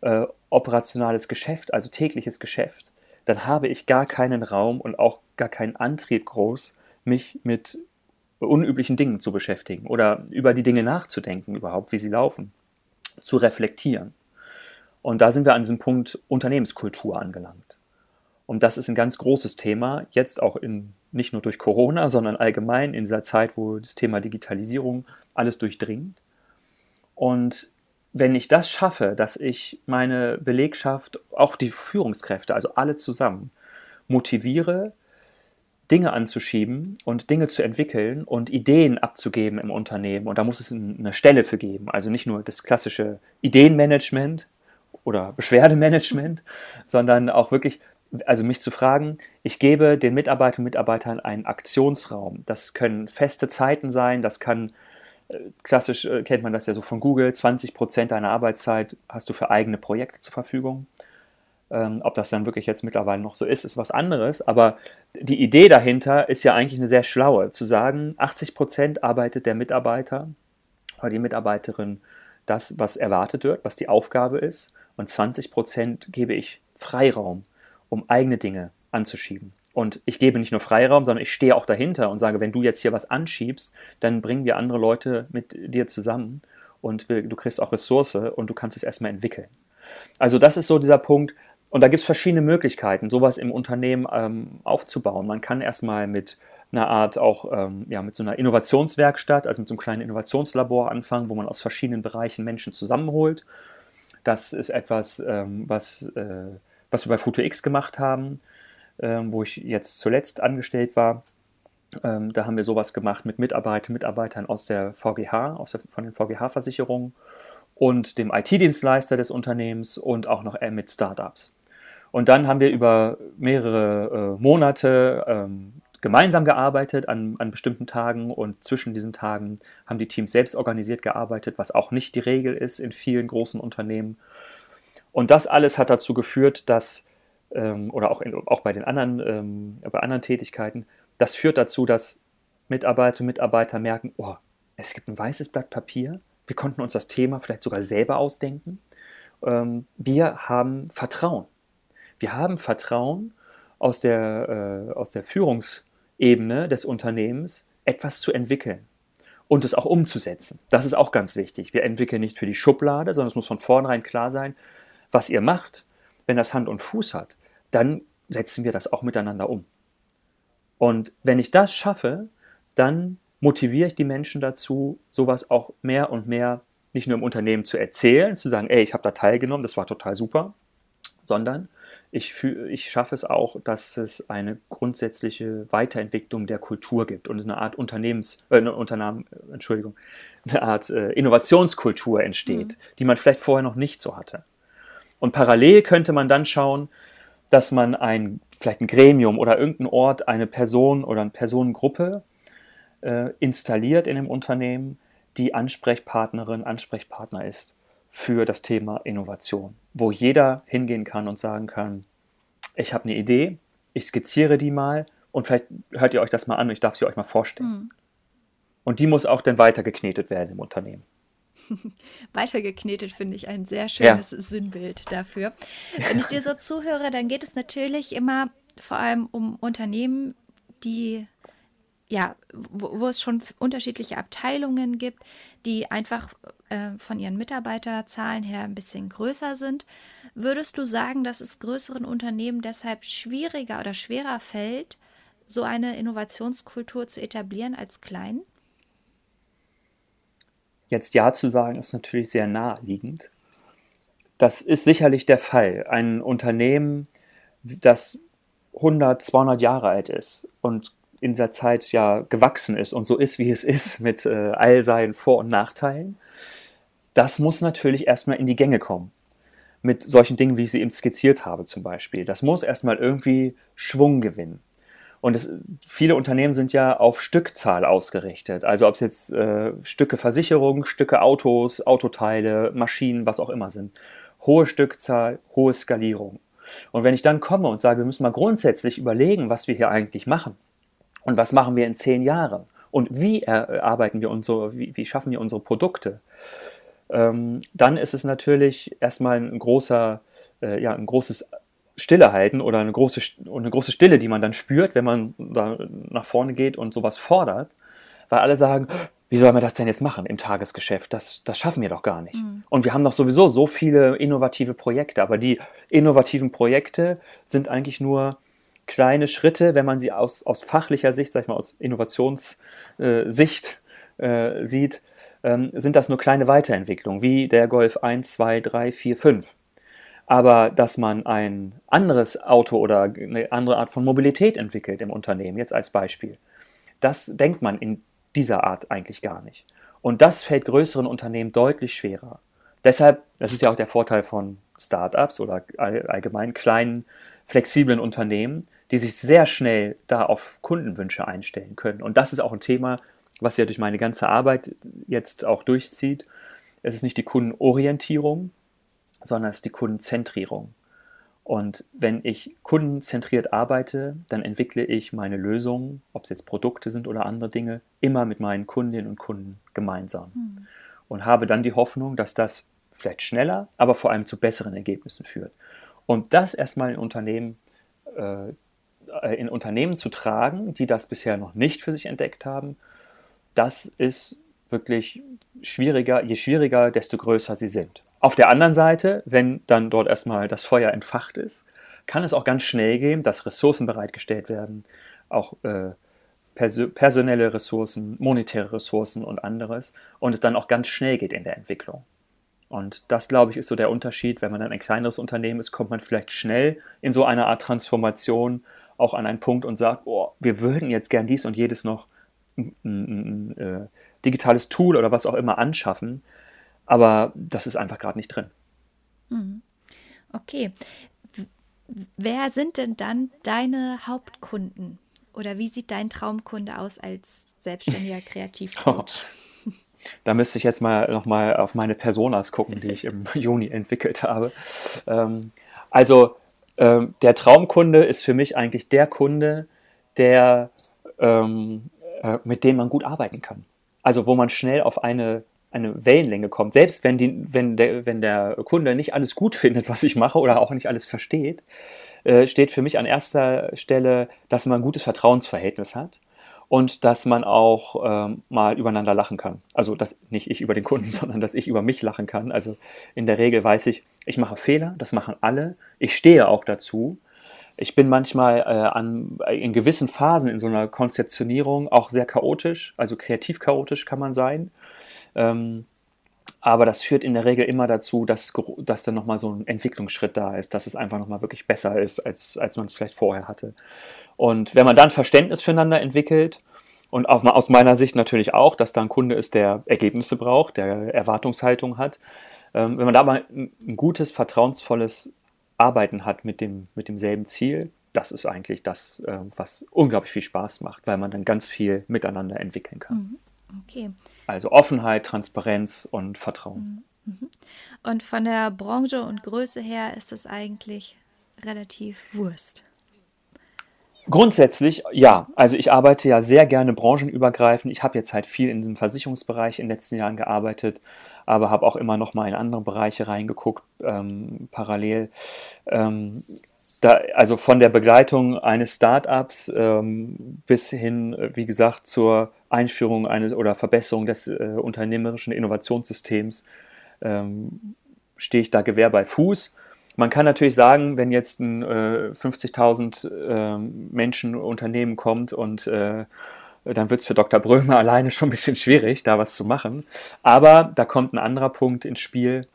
äh, operationales Geschäft, also tägliches Geschäft, dann habe ich gar keinen Raum und auch gar keinen Antrieb groß, mich mit unüblichen Dingen zu beschäftigen oder über die Dinge nachzudenken überhaupt, wie sie laufen, zu reflektieren. Und da sind wir an diesem Punkt Unternehmenskultur angelangt. Und das ist ein ganz großes Thema, jetzt auch in, nicht nur durch Corona, sondern allgemein in dieser Zeit, wo das Thema Digitalisierung alles durchdringt. Und wenn ich das schaffe, dass ich meine Belegschaft, auch die Führungskräfte, also alle zusammen, motiviere, Dinge anzuschieben und Dinge zu entwickeln und Ideen abzugeben im Unternehmen. Und da muss es eine Stelle für geben. Also nicht nur das klassische Ideenmanagement oder Beschwerdemanagement, sondern auch wirklich, also mich zu fragen, ich gebe den Mitarbeiterinnen und Mitarbeitern einen Aktionsraum. Das können feste Zeiten sein, das kann äh, klassisch äh, kennt man das ja so von Google, 20 Prozent deiner Arbeitszeit hast du für eigene Projekte zur Verfügung. Ähm, ob das dann wirklich jetzt mittlerweile noch so ist, ist was anderes. Aber die Idee dahinter ist ja eigentlich eine sehr schlaue, zu sagen, 80 Prozent arbeitet der Mitarbeiter oder die Mitarbeiterin das, was erwartet wird, was die Aufgabe ist. Und 20 Prozent gebe ich Freiraum, um eigene Dinge anzuschieben. Und ich gebe nicht nur Freiraum, sondern ich stehe auch dahinter und sage, wenn du jetzt hier was anschiebst, dann bringen wir andere Leute mit dir zusammen und du kriegst auch Ressource und du kannst es erstmal entwickeln. Also das ist so dieser Punkt, und da gibt es verschiedene Möglichkeiten, sowas im Unternehmen ähm, aufzubauen. Man kann erstmal mit einer Art auch ähm, ja, mit so einer Innovationswerkstatt, also mit so einem kleinen Innovationslabor anfangen, wo man aus verschiedenen Bereichen Menschen zusammenholt. Das ist etwas, ähm, was, äh, was wir bei FutuX gemacht haben, ähm, wo ich jetzt zuletzt angestellt war. Ähm, da haben wir sowas gemacht mit Mitarbeitern, Mitarbeitern aus der VGH, aus der, von den VGH-Versicherungen und dem IT-Dienstleister des Unternehmens und auch noch mit Startups. Und dann haben wir über mehrere äh, Monate ähm, gemeinsam gearbeitet an, an bestimmten Tagen und zwischen diesen Tagen haben die Teams selbst organisiert gearbeitet, was auch nicht die Regel ist in vielen großen Unternehmen. Und das alles hat dazu geführt, dass, ähm, oder auch, in, auch bei den anderen, ähm, bei anderen Tätigkeiten, das führt dazu, dass Mitarbeiter und Mitarbeiter merken, oh, es gibt ein weißes Blatt Papier, wir konnten uns das Thema vielleicht sogar selber ausdenken. Ähm, wir haben Vertrauen wir haben Vertrauen aus der, äh, aus der Führungsebene des Unternehmens, etwas zu entwickeln. und es auch umzusetzen. Das ist auch ganz wichtig. Wir entwickeln nicht für die Schublade, sondern es muss von vornherein klar sein, was ihr macht, wenn das Hand und Fuß hat, dann setzen wir das auch miteinander um. Und wenn ich das schaffe, dann motiviere ich die Menschen dazu, sowas auch mehr und mehr nicht nur im Unternehmen zu erzählen, zu sagen, ey, ich habe da teilgenommen, das war total super, sondern ich, ich schaffe es auch, dass es eine grundsätzliche Weiterentwicklung der Kultur gibt und eine Art Unternehmens, äh, eine Unternehmen, Entschuldigung, eine Art äh, Innovationskultur entsteht, mhm. die man vielleicht vorher noch nicht so hatte. Und parallel könnte man dann schauen, dass man ein, vielleicht ein Gremium oder irgendein Ort, eine Person oder eine Personengruppe äh, installiert in dem Unternehmen, die Ansprechpartnerin, Ansprechpartner ist für das Thema Innovation, wo jeder hingehen kann und sagen kann, ich habe eine Idee, ich skizziere die mal und vielleicht hört ihr euch das mal an und ich darf sie euch mal vorstellen. Mhm. Und die muss auch dann weitergeknetet werden im Unternehmen. Weitergeknetet finde ich ein sehr schönes ja. Sinnbild dafür. Wenn ich dir so zuhöre, dann geht es natürlich immer vor allem um Unternehmen, die ja, wo, wo, es schon unterschiedliche Abteilungen gibt, die einfach äh, von ihren Mitarbeiterzahlen her ein bisschen größer sind. Würdest du sagen, dass es größeren Unternehmen deshalb schwieriger oder schwerer fällt, so eine Innovationskultur zu etablieren als kleinen? Jetzt Ja zu sagen, ist natürlich sehr naheliegend. Das ist sicherlich der Fall. Ein Unternehmen, das 100, 200 Jahre alt ist und in dieser Zeit ja gewachsen ist und so ist, wie es ist, mit äh, all seinen Vor- und Nachteilen, das muss natürlich erstmal in die Gänge kommen. Mit solchen Dingen, wie ich sie eben skizziert habe, zum Beispiel. Das muss erstmal irgendwie Schwung gewinnen. Und es, viele Unternehmen sind ja auf Stückzahl ausgerichtet. Also ob es jetzt äh, Stücke Versicherung, Stücke Autos, Autoteile, Maschinen, was auch immer sind. Hohe Stückzahl, hohe Skalierung. Und wenn ich dann komme und sage, wir müssen mal grundsätzlich überlegen, was wir hier eigentlich machen und was machen wir in zehn Jahren und wie erarbeiten wir unsere, wie, wie schaffen wir unsere Produkte, ähm, dann ist es natürlich erstmal ein großer, äh, ja, ein großes Stille halten oder eine große, eine große Stille, die man dann spürt, wenn man da nach vorne geht und sowas fordert, weil alle sagen, wie soll man das denn jetzt machen im Tagesgeschäft? Das, das schaffen wir doch gar nicht. Mhm. Und wir haben doch sowieso so viele innovative Projekte, aber die innovativen Projekte sind eigentlich nur kleine Schritte, wenn man sie aus, aus fachlicher Sicht, sag ich mal, aus Innovationssicht äh, sieht, ähm, sind das nur kleine Weiterentwicklungen, wie der Golf 1, 2, 3, 4, 5. Aber dass man ein anderes Auto oder eine andere Art von Mobilität entwickelt im Unternehmen, jetzt als Beispiel, das denkt man in dieser Art eigentlich gar nicht. Und das fällt größeren Unternehmen deutlich schwerer. Deshalb, das ist ja auch der Vorteil von Startups oder allgemein kleinen, flexiblen Unternehmen, die sich sehr schnell da auf Kundenwünsche einstellen können. Und das ist auch ein Thema, was ja durch meine ganze Arbeit jetzt auch durchzieht. Es ist nicht die Kundenorientierung, sondern es ist die Kundenzentrierung. Und wenn ich kundenzentriert arbeite, dann entwickle ich meine Lösungen, ob es jetzt Produkte sind oder andere Dinge, immer mit meinen Kundinnen und Kunden gemeinsam. Mhm. Und habe dann die Hoffnung, dass das vielleicht schneller, aber vor allem zu besseren Ergebnissen führt. Und das erstmal in Unternehmen, äh, in Unternehmen zu tragen, die das bisher noch nicht für sich entdeckt haben, das ist wirklich schwieriger. Je schwieriger, desto größer sie sind. Auf der anderen Seite, wenn dann dort erstmal das Feuer entfacht ist, kann es auch ganz schnell gehen, dass Ressourcen bereitgestellt werden, auch äh, perso personelle Ressourcen, monetäre Ressourcen und anderes, und es dann auch ganz schnell geht in der Entwicklung. Und das, glaube ich, ist so der Unterschied. Wenn man dann ein kleineres Unternehmen ist, kommt man vielleicht schnell in so eine Art Transformation auch an einen Punkt und sagt, oh, wir würden jetzt gern dies und jedes noch ein, ein, ein, ein äh, digitales Tool oder was auch immer anschaffen, aber das ist einfach gerade nicht drin. Mhm. Okay. Wer sind denn dann deine Hauptkunden? Oder wie sieht dein Traumkunde aus als selbstständiger Kreativcoach? Oh. Da müsste ich jetzt mal nochmal auf meine Personas gucken, die ich im Juni entwickelt habe. Ähm, also ähm, der Traumkunde ist für mich eigentlich der Kunde, der ähm, äh, mit dem man gut arbeiten kann. Also wo man schnell auf eine eine Wellenlänge kommt. Selbst wenn, die, wenn, der, wenn der Kunde nicht alles gut findet, was ich mache oder auch nicht alles versteht, äh, steht für mich an erster Stelle, dass man ein gutes Vertrauensverhältnis hat und dass man auch ähm, mal übereinander lachen kann. Also dass nicht ich über den Kunden, sondern dass ich über mich lachen kann. Also in der Regel weiß ich, ich mache Fehler, das machen alle. Ich stehe auch dazu. Ich bin manchmal äh, an, in gewissen Phasen in so einer Konzeptionierung auch sehr chaotisch, also kreativ chaotisch kann man sein. Ähm, aber das führt in der Regel immer dazu, dass, dass dann nochmal so ein Entwicklungsschritt da ist, dass es einfach nochmal wirklich besser ist, als, als man es vielleicht vorher hatte. Und wenn man dann Verständnis füreinander entwickelt, und auch aus meiner Sicht natürlich auch, dass da ein Kunde ist, der Ergebnisse braucht, der Erwartungshaltung hat. Ähm, wenn man da mal ein, gutes, vertrauensvolles Arbeiten hat mit, dem, mit demselben Ziel, das ist eigentlich das, äh, was unglaublich viel Spaß macht, weil man dann ganz viel miteinander entwickeln kann. Mhm. Okay. Also Offenheit, Transparenz und Vertrauen. Mhm. Und von der Branche und Größe her ist das eigentlich relativ Wurst. Grundsätzlich ja. Also ich arbeite ja sehr gerne branchenübergreifend. Ich habe jetzt halt viel in diesem Versicherungsbereich in den letzten Jahren gearbeitet, aber habe auch immer noch mal in andere Bereiche reingeguckt, ähm, parallel. Ähm, da, also von der Begleitung eines Startups ähm, bis hin, wie gesagt, zur Einführung eines oder Verbesserung des äh, unternehmerischen Innovationssystems ähm, stehe ich da Gewehr bei Fuß. Man kann natürlich sagen, wenn jetzt ein äh, 50.000 äh, Menschen Unternehmen kommt und äh, dann wird es für Dr. Brömer alleine schon ein bisschen schwierig, da was zu machen. Aber da kommt ein anderer Punkt ins Spiel,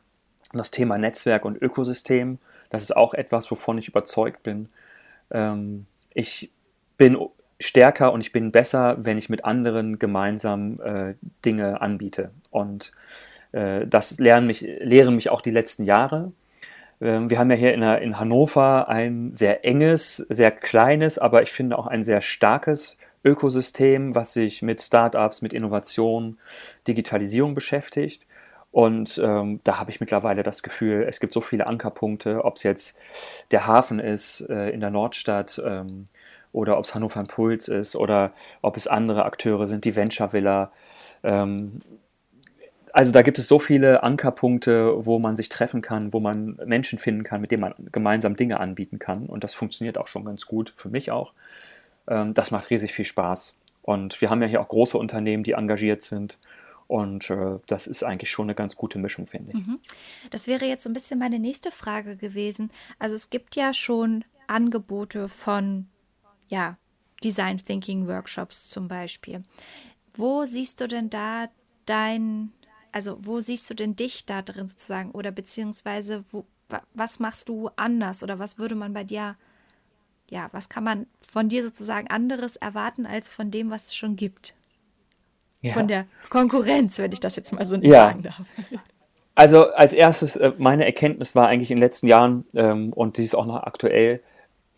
das Thema Netzwerk und Ökosystem. Das ist auch etwas, wovon ich überzeugt bin. Ähm, ich bin stärker und ich bin besser, wenn ich mit anderen gemeinsam äh, Dinge anbiete. Und äh, das lernen mich, lehren mich auch die letzten Jahre. Ähm, wir haben ja hier in, in Hannover ein sehr enges, sehr kleines, aber ich finde auch ein sehr starkes Ökosystem, was sich mit Startups, mit Innovation, Digitalisierung beschäftigt. Und ähm, da habe ich mittlerweile das Gefühl, es gibt so viele Ankerpunkte, ob es jetzt der Hafen ist äh, in der Nordstadt ähm, oder ob es Hannover Impuls ist oder ob es andere Akteure sind, die Venture Villa. Ähm, also da gibt es so viele Ankerpunkte, wo man sich treffen kann, wo man Menschen finden kann, mit denen man gemeinsam Dinge anbieten kann. Und das funktioniert auch schon ganz gut, für mich auch. Ähm, das macht riesig viel Spaß. Und wir haben ja hier auch große Unternehmen, die engagiert sind. Und äh, das ist eigentlich schon eine ganz gute Mischung, finde ich. Mhm. Das wäre jetzt so ein bisschen meine nächste Frage gewesen. Also es gibt ja schon Angebote von, ja, Design Thinking Workshops zum Beispiel. Wo siehst du denn da dein, also wo siehst du denn dich da drin sozusagen? Oder beziehungsweise wo, was machst du anders oder was würde man bei dir, ja, was kann man von dir sozusagen anderes erwarten als von dem, was es schon gibt? ja. von der Konkurrenz, wenn ich das jetzt mal so ja. sagen darf. Also als erstes, äh, meine Erkenntnis war eigentlich in den letzten Jahren, ähm, und die ist auch noch aktuell,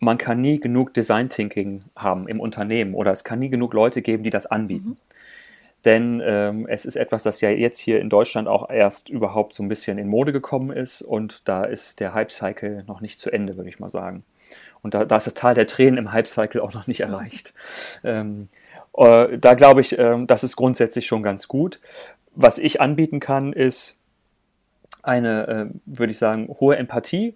man kann nie genug Design Thinking haben im Unternehmen oder es kann nie genug Leute geben, die das anbieten. Mhm. Denn ähm, es ist etwas, das ja jetzt hier in Deutschland auch erst überhaupt so ein bisschen in Mode gekommen ist und da ist der Hype-Cycle noch nicht zu Ende, würde ich mal sagen. Und da, da ist das Tal der Tränen im Hype-Cycle auch noch nicht erreicht. ähm, äh, da glaube ich, äh, das ist grundsätzlich schon ganz gut. Was ich anbieten kann, ist eine, äh, würde ich sagen, hohe Empathie.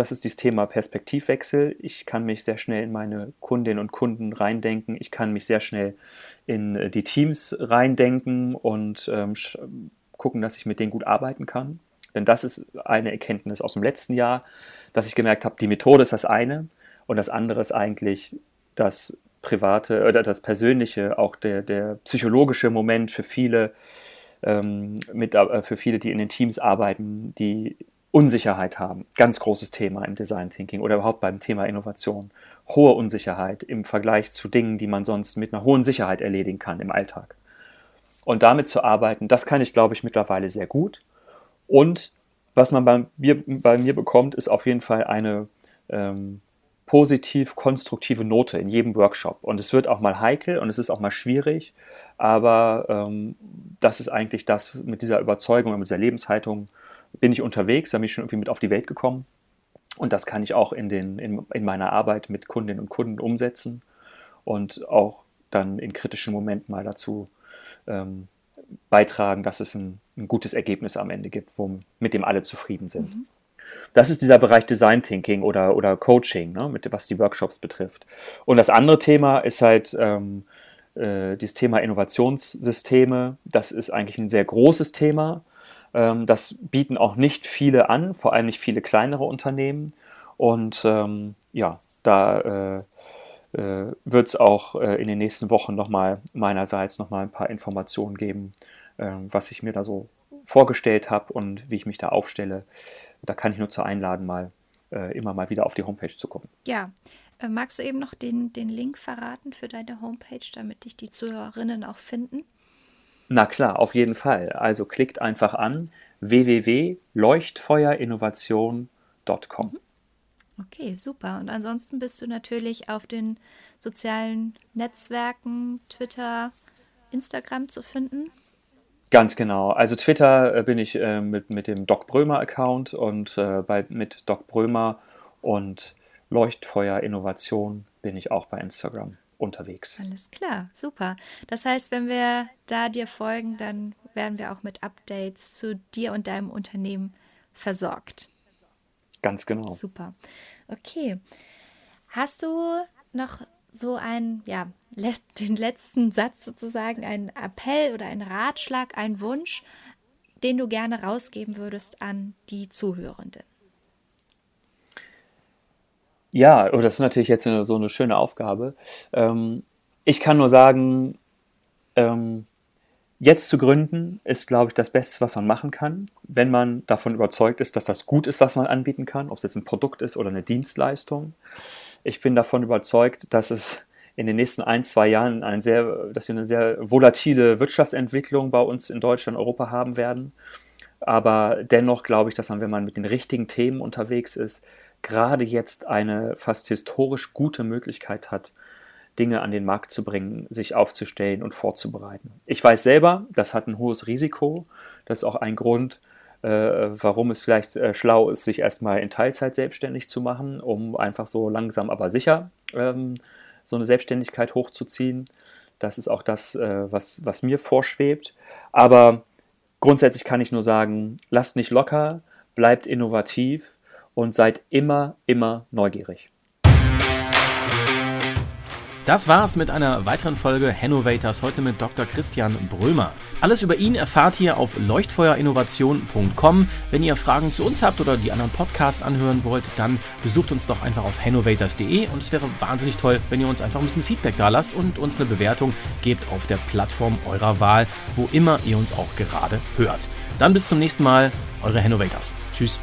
Das ist das Thema Perspektivwechsel. Ich kann mich sehr schnell in meine Kundinnen und Kunden reindenken. Ich kann mich sehr schnell in äh, die Teams reindenken und ähm, gucken, dass ich mit denen gut arbeiten kann. Denn das ist eine Erkenntnis aus dem letzten Jahr, dass ich gemerkt habe, die Methode ist das eine und das andere ist eigentlich das private oder das persönliche, auch der, der psychologische Moment für viele, ähm, mit, äh, für viele, die in den Teams arbeiten, die Unsicherheit haben. Ganz großes Thema im Design Thinking oder überhaupt beim Thema Innovation. Hohe Unsicherheit im Vergleich zu Dingen, die man sonst mit einer hohen Sicherheit erledigen kann im Alltag. Und damit zu arbeiten, das kann ich, glaube ich, mittlerweile sehr gut. Und was man bei mir, bei mir bekommt, ist auf jeden Fall eine ähm, positiv konstruktive Note in jedem Workshop. Und es wird auch mal heikel und es ist auch mal schwierig, aber ähm, das ist eigentlich das, mit dieser Überzeugung und mit dieser Lebenshaltung bin ich unterwegs, da bin ich schon irgendwie mit auf die Welt gekommen. Und das kann ich auch in, den, in, in meiner Arbeit mit Kundinnen und Kunden umsetzen und auch dann in kritischen Momenten mal dazu ähm, beitragen, dass es ein, ein, gutes Ergebnis am Ende gibt, wo, mit dem alle zufrieden sind. Mhm. Das ist dieser Bereich Design Thinking oder, oder Coaching, ne, mit, was die Workshops betrifft. Und das andere Thema ist halt ähm, äh, dieses Thema Innovationssysteme, das ist eigentlich ein sehr großes Thema. Ähm, das bieten auch nicht viele an, vor allem nicht viele kleinere Unternehmen. Und ähm, ja, da äh, äh, wird es auch äh, in den nächsten Wochen nochmal meinerseits nochmal ein paar Informationen geben, ähm, was ich mir da so vorgestellt habe und wie ich mich da aufstelle. Da kann ich nur zu einladen, mal äh, immer mal wieder auf die Homepage zu gucken. Ja, äh, magst du eben noch den, den Link verraten für deine Homepage, damit dich die Zuhörerinnen auch finden? Na klar, auf jeden Fall. Also klickt einfach an www.leuchtfeuerinnovation.com. Okay, super. Und ansonsten bist du natürlich auf den sozialen Netzwerken, Twitter, Instagram zu finden. Ganz genau. Also Twitter äh, bin ich äh, mit, mit dem Doc Brömer Account und äh, bei, mit Doc Brömer und Leuchtfeuer Innovation bin ich auch bei Instagram unterwegs. Alles klar, super. Das heißt, wenn wir da dir folgen, dann werden wir auch mit Updates zu dir und deinem Unternehmen versorgt. Ganz genau. Super. Okay. Hast du noch so einen, ja, den letzten Satz sozusagen, einen Appell oder einen Ratschlag, einen Wunsch, den du gerne rausgeben würdest an die Zuhörenden? Ja, oh, das ist natürlich jetzt so eine schöne Aufgabe. Ähm, ich kann nur sagen, ähm, jetzt zu gründen ist, glaube ich, das Beste, was man machen kann, wenn man davon überzeugt ist, dass das gut ist, was man anbieten kann, ob es jetzt ein Produkt ist oder eine Dienstleistung. Ich bin davon überzeugt, dass es in den nächsten ein, zwei Jahren ein sehr, dass wir eine sehr volatile Wirtschaftsentwicklung bei uns in Deutschland, Europa haben werden. Aber dennoch glaube ich, dass man, wenn man mit den richtigen Themen unterwegs ist, gerade jetzt eine fast historisch gute Möglichkeit hat, Dinge an den Markt zu bringen, sich aufzustellen und vorzubereiten. Ich weiß selber, das hat ein hohes Risiko. Das ist auch ein Grund, äh, warum es vielleicht äh, schlau ist, sich erstmal in Teilzeit selbstständig zu machen, um einfach so langsam aber sicher ähm, so eine Selbstständigkeit hochzuziehen. Das ist auch das, äh, was, was mir vorschwebt. Aber grundsätzlich kann ich nur sagen, lasst nicht locker, bleibt innovativ und seid immer, immer neugierig. Das war's mit einer weiteren Folge Hannovators heute mit Dr. Christian Brömer. Alles über ihn erfahrt ihr auf leuchtfeuerinnovation.com. Wenn ihr Fragen zu uns habt oder die anderen Podcasts anhören wollt, dann besucht uns doch einfach auf hannovators.de und es wäre wahnsinnig toll, wenn ihr uns einfach ein bisschen Feedback da lasst und uns eine Bewertung gebt auf der Plattform eurer Wahl, wo immer ihr uns auch gerade hört. Dann bis zum nächsten Mal, eure Hannovators. Tschüss.